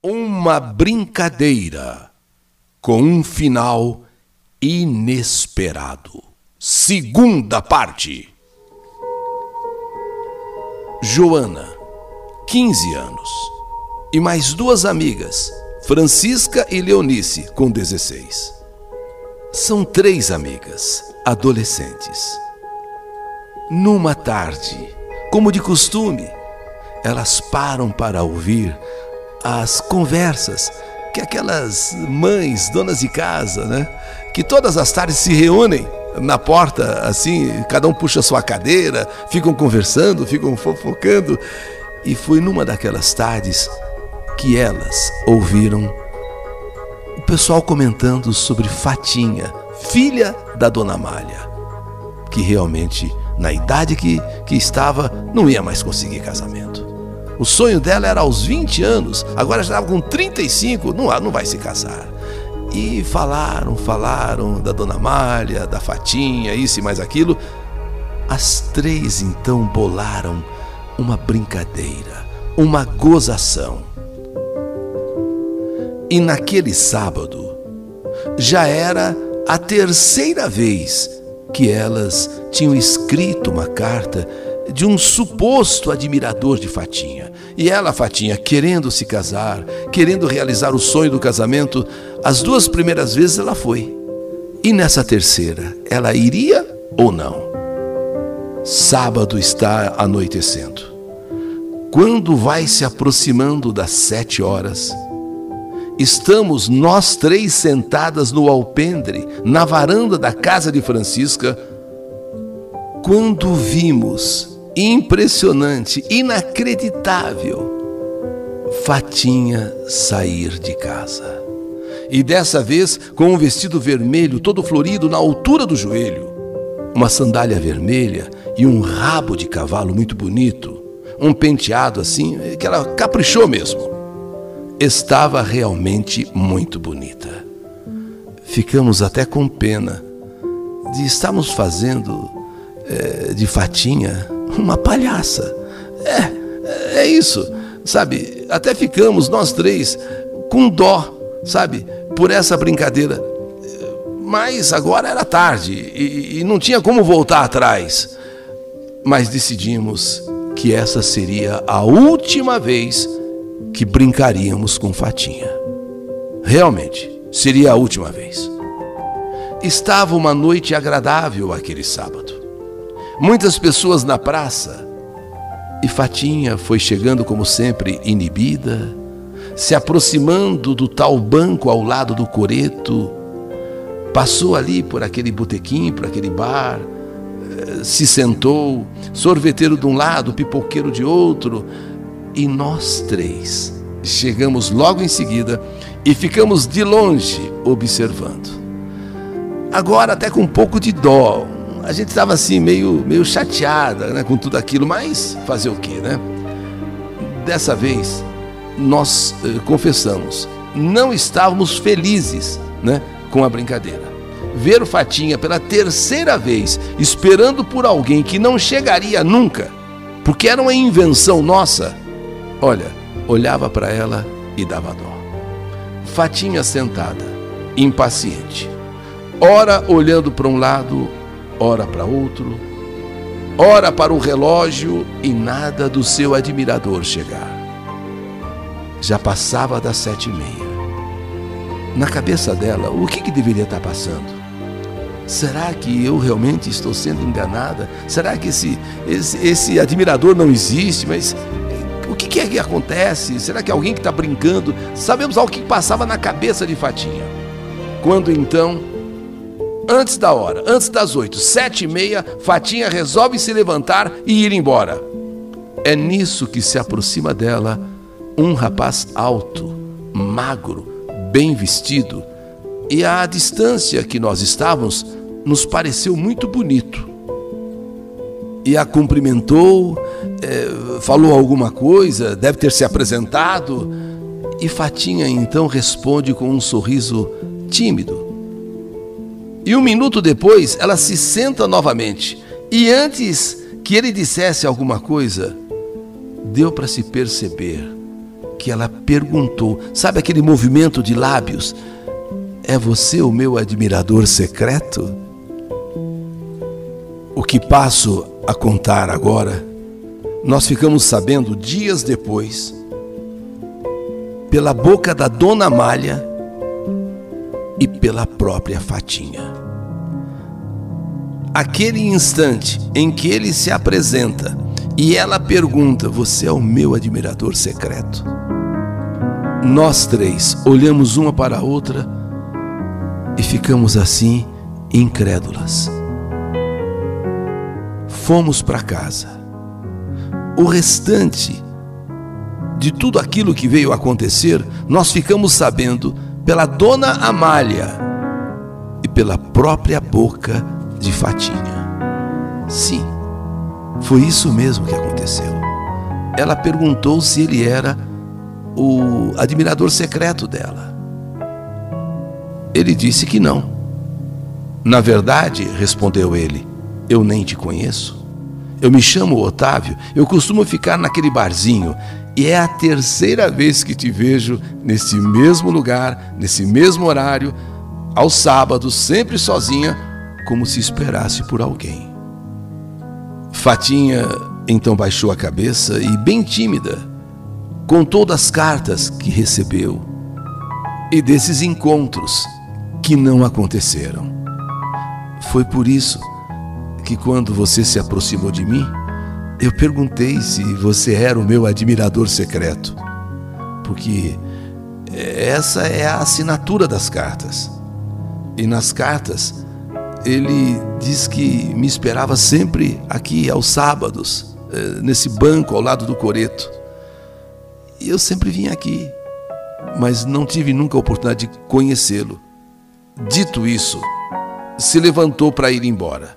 Uma brincadeira com um final inesperado. Segunda parte. Joana, 15 anos, e mais duas amigas, Francisca e Leonice, com 16. São três amigas, adolescentes. Numa tarde, como de costume, elas param para ouvir as conversas que aquelas mães, donas de casa, né, que todas as tardes se reúnem na porta, assim, cada um puxa sua cadeira, ficam conversando, ficam fofocando. E foi numa daquelas tardes que elas ouviram o pessoal comentando sobre Fatinha, filha da dona Malha, que realmente, na idade que, que estava, não ia mais conseguir casamento. O sonho dela era aos 20 anos, agora já estava com 35, não, não vai se casar. E falaram, falaram da Dona Malha, da Fatinha, isso e mais aquilo. As três então bolaram uma brincadeira, uma gozação. E naquele sábado já era a terceira vez que elas tinham escrito uma carta de um suposto admirador de Fatinha. E ela, Fatinha, querendo se casar, querendo realizar o sonho do casamento, as duas primeiras vezes ela foi. E nessa terceira, ela iria ou não? Sábado está anoitecendo. Quando vai se aproximando das sete horas, estamos nós três sentadas no alpendre, na varanda da casa de Francisca, quando vimos impressionante, inacreditável. Fatinha sair de casa. E dessa vez com um vestido vermelho todo florido na altura do joelho, uma sandália vermelha e um rabo de cavalo muito bonito, um penteado assim que ela caprichou mesmo. Estava realmente muito bonita. Ficamos até com pena de estarmos fazendo é, de Fatinha uma palhaça. É, é isso, sabe? Até ficamos nós três com dó, sabe? Por essa brincadeira. Mas agora era tarde e, e não tinha como voltar atrás. Mas decidimos que essa seria a última vez que brincaríamos com Fatinha. Realmente, seria a última vez. Estava uma noite agradável aquele sábado muitas pessoas na praça. E Fatinha foi chegando, como sempre, inibida, se aproximando do tal banco ao lado do coreto, passou ali por aquele botequim, por aquele bar, eh, se sentou, sorveteiro de um lado, pipoqueiro de outro, e nós três chegamos logo em seguida e ficamos de longe observando. Agora, até com um pouco de dó, a gente estava assim meio, meio chateada né, com tudo aquilo, mas fazer o quê, né? Dessa vez, nós eh, confessamos, não estávamos felizes né, com a brincadeira. Ver o Fatinha pela terceira vez, esperando por alguém que não chegaria nunca, porque era uma invenção nossa, olha, olhava para ela e dava dó. Fatinha sentada, impaciente, ora olhando para um lado, ora para outro, ora para o relógio e nada do seu admirador chegar. Já passava das sete e meia. Na cabeça dela, o que, que deveria estar passando? Será que eu realmente estou sendo enganada? Será que esse, esse, esse admirador não existe? Mas o que, que é que acontece? Será que alguém que está brincando? Sabemos algo que passava na cabeça de Fatinha. Quando então antes da hora, antes das oito, sete e meia, Fatinha resolve se levantar e ir embora. É nisso que se aproxima dela um rapaz alto, magro, bem vestido, e à distância que nós estávamos, nos pareceu muito bonito. E a cumprimentou, é, falou alguma coisa, deve ter se apresentado, e Fatinha então responde com um sorriso tímido e um minuto depois, ela se senta novamente. E antes que ele dissesse alguma coisa, deu para se perceber que ela perguntou. Sabe aquele movimento de lábios? É você o meu admirador secreto? O que passo a contar agora, nós ficamos sabendo dias depois, pela boca da dona Malha e pela própria Fatinha. Aquele instante em que ele se apresenta e ela pergunta: Você é o meu admirador secreto? Nós três olhamos uma para a outra e ficamos assim incrédulas. Fomos para casa. O restante de tudo aquilo que veio acontecer, nós ficamos sabendo pela dona Amália e pela própria boca de Fatinha. Sim foi isso mesmo que aconteceu. Ela perguntou se ele era o admirador secreto dela. Ele disse que não. Na verdade, respondeu ele, eu nem te conheço. Eu me chamo Otávio, eu costumo ficar naquele barzinho e é a terceira vez que te vejo nesse mesmo lugar, nesse mesmo horário, aos sábados, sempre sozinha, como se esperasse por alguém. Fatinha então baixou a cabeça e, bem tímida, contou das cartas que recebeu e desses encontros que não aconteceram. Foi por isso que, quando você se aproximou de mim, eu perguntei se você era o meu admirador secreto, porque essa é a assinatura das cartas. E nas cartas ele diz que me esperava sempre aqui aos sábados, eh, nesse banco ao lado do coreto. E eu sempre vim aqui, mas não tive nunca a oportunidade de conhecê-lo. Dito isso, se levantou para ir embora.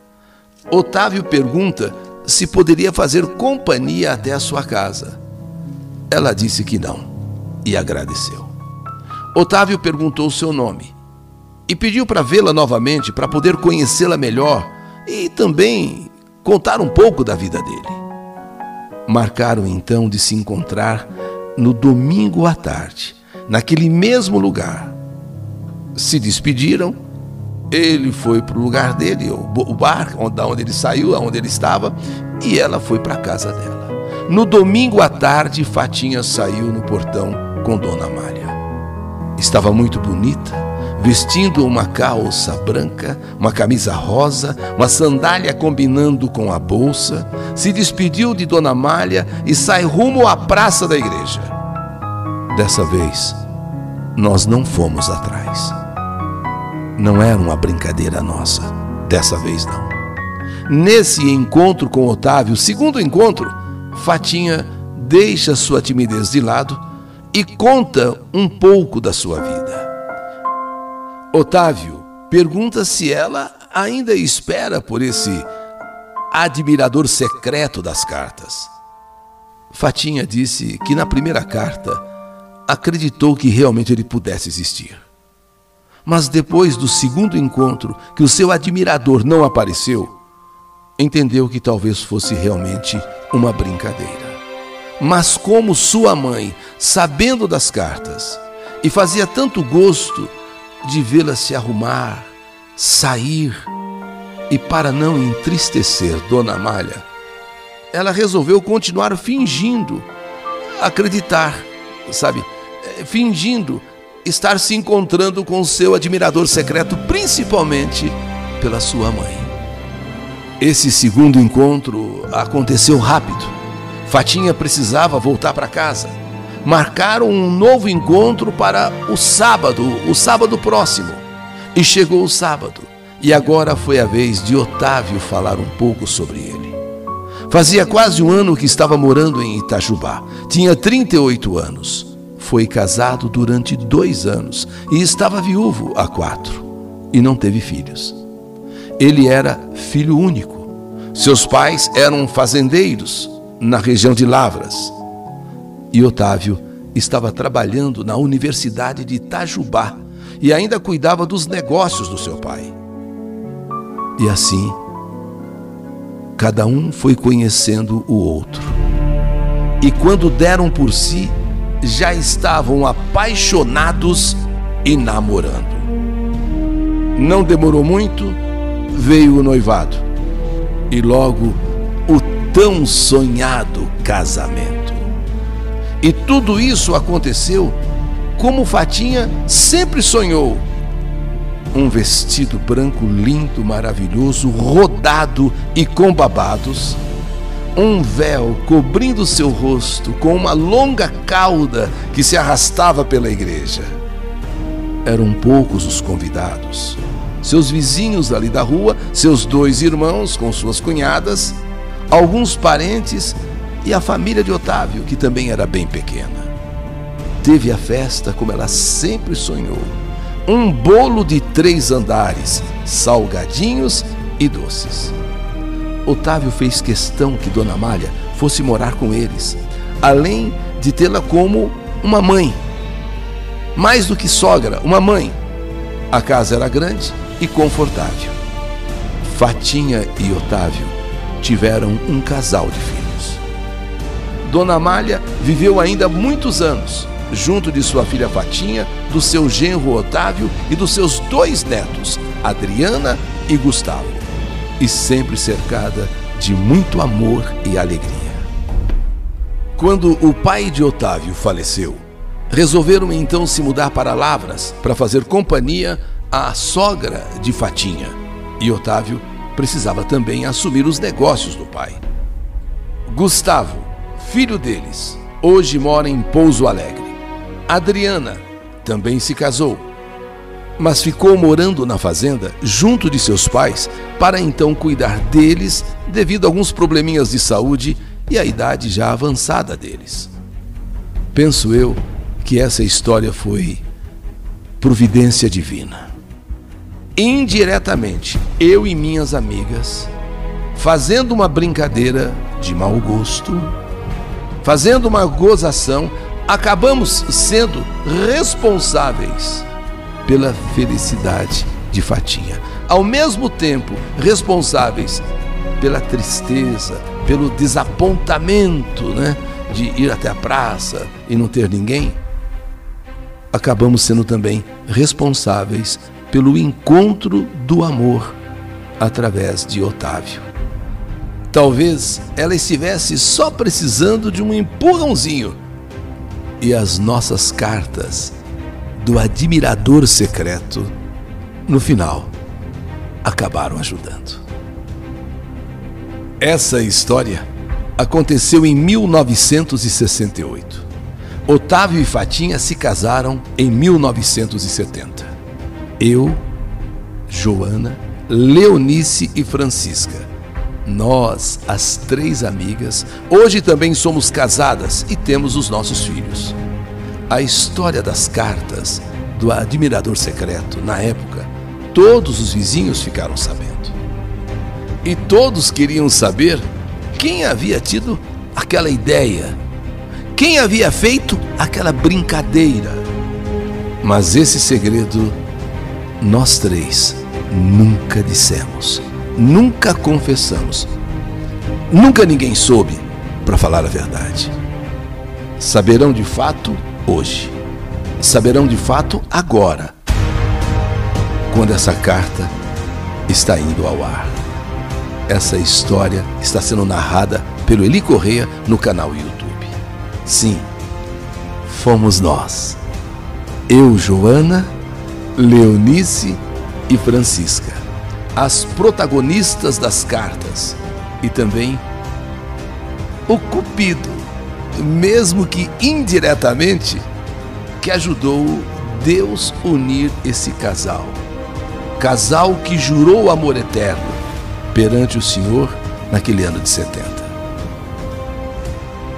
Otávio pergunta se poderia fazer companhia até a sua casa. Ela disse que não e agradeceu. Otávio perguntou seu nome e pediu para vê-la novamente para poder conhecê-la melhor e também contar um pouco da vida dele. Marcaram então de se encontrar no domingo à tarde, naquele mesmo lugar. Se despediram, ele foi para o lugar dele, o bar, da onde ele saiu, onde ele estava, e ela foi para a casa dela. No domingo à tarde, Fatinha saiu no portão com Dona Mária. Estava muito bonita, vestindo uma calça branca, uma camisa rosa, uma sandália combinando com a bolsa, se despediu de Dona Malha e sai rumo à praça da igreja. Dessa vez, nós não fomos atrás. Não era uma brincadeira nossa, dessa vez não. Nesse encontro com Otávio, segundo encontro, Fatinha deixa sua timidez de lado e conta um pouco da sua vida. Otávio pergunta se ela ainda espera por esse admirador secreto das cartas. Fatinha disse que na primeira carta acreditou que realmente ele pudesse existir. Mas depois do segundo encontro, que o seu admirador não apareceu, entendeu que talvez fosse realmente uma brincadeira. Mas como sua mãe, sabendo das cartas, e fazia tanto gosto de vê-la se arrumar, sair, e para não entristecer Dona Amália, ela resolveu continuar fingindo acreditar, sabe, eh, fingindo estar se encontrando com seu admirador secreto, principalmente pela sua mãe. Esse segundo encontro aconteceu rápido. Fatinha precisava voltar para casa marcaram um novo encontro para o sábado, o sábado próximo. E chegou o sábado, e agora foi a vez de Otávio falar um pouco sobre ele. Fazia quase um ano que estava morando em Itajubá, tinha 38 anos. Foi casado durante dois anos e estava viúvo há quatro, e não teve filhos. Ele era filho único. Seus pais eram fazendeiros na região de Lavras e Otávio estava trabalhando na Universidade de Itajubá e ainda cuidava dos negócios do seu pai. E assim, cada um foi conhecendo o outro. E quando deram por si, já estavam apaixonados e namorando. Não demorou muito, veio o noivado e logo o tão sonhado casamento. E tudo isso aconteceu como Fatinha sempre sonhou. Um vestido branco lindo, maravilhoso, rodado e com babados um véu cobrindo seu rosto com uma longa cauda que se arrastava pela igreja. Eram poucos os convidados. Seus vizinhos ali da rua, seus dois irmãos com suas cunhadas, alguns parentes e a família de Otávio, que também era bem pequena. Teve a festa como ela sempre sonhou: um bolo de três andares, salgadinhos e doces. Otávio fez questão que Dona Malha fosse morar com eles, além de tê-la como uma mãe. Mais do que sogra, uma mãe. A casa era grande e confortável. Fatinha e Otávio tiveram um casal de filhos. Dona Malha viveu ainda muitos anos, junto de sua filha Fatinha, do seu genro Otávio e dos seus dois netos, Adriana e Gustavo e sempre cercada de muito amor e alegria. Quando o pai de Otávio faleceu, resolveram então se mudar para Lavras para fazer companhia à sogra de Fatinha. E Otávio precisava também assumir os negócios do pai. Gustavo, filho deles, hoje mora em Pouso Alegre. Adriana também se casou mas ficou morando na fazenda junto de seus pais para então cuidar deles devido a alguns probleminhas de saúde e a idade já avançada deles. Penso eu que essa história foi providência divina. Indiretamente, eu e minhas amigas, fazendo uma brincadeira de mau gosto, fazendo uma gozação, acabamos sendo responsáveis pela felicidade de Fatinha. Ao mesmo tempo, responsáveis pela tristeza, pelo desapontamento, né, de ir até a praça e não ter ninguém, acabamos sendo também responsáveis pelo encontro do amor através de Otávio. Talvez ela estivesse só precisando de um empurrãozinho e as nossas cartas do admirador secreto, no final, acabaram ajudando. Essa história aconteceu em 1968. Otávio e Fatinha se casaram em 1970. Eu, Joana, Leonice e Francisca. Nós, as três amigas, hoje também somos casadas e temos os nossos filhos a história das cartas do admirador secreto na época, todos os vizinhos ficaram sabendo. E todos queriam saber quem havia tido aquela ideia, quem havia feito aquela brincadeira. Mas esse segredo nós três nunca dissemos, nunca confessamos, nunca ninguém soube, para falar a verdade. Saberão de fato hoje. Saberão de fato agora, quando essa carta está indo ao ar. Essa história está sendo narrada pelo Eli Correia no canal YouTube. Sim, fomos nós. Eu, Joana, Leonice e Francisca, as protagonistas das cartas e também o Cupido mesmo que indiretamente, que ajudou Deus unir esse casal. Casal que jurou amor eterno perante o Senhor naquele ano de 70.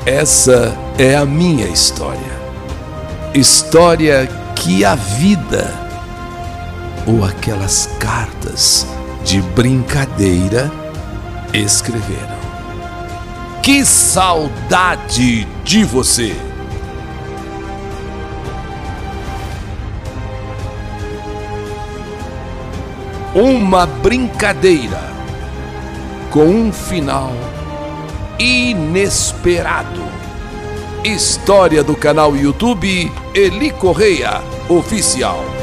Essa é a minha história. História que a vida ou aquelas cartas de brincadeira escreveram. Que saudade de você! Uma brincadeira com um final inesperado. História do canal YouTube Eli Correia Oficial.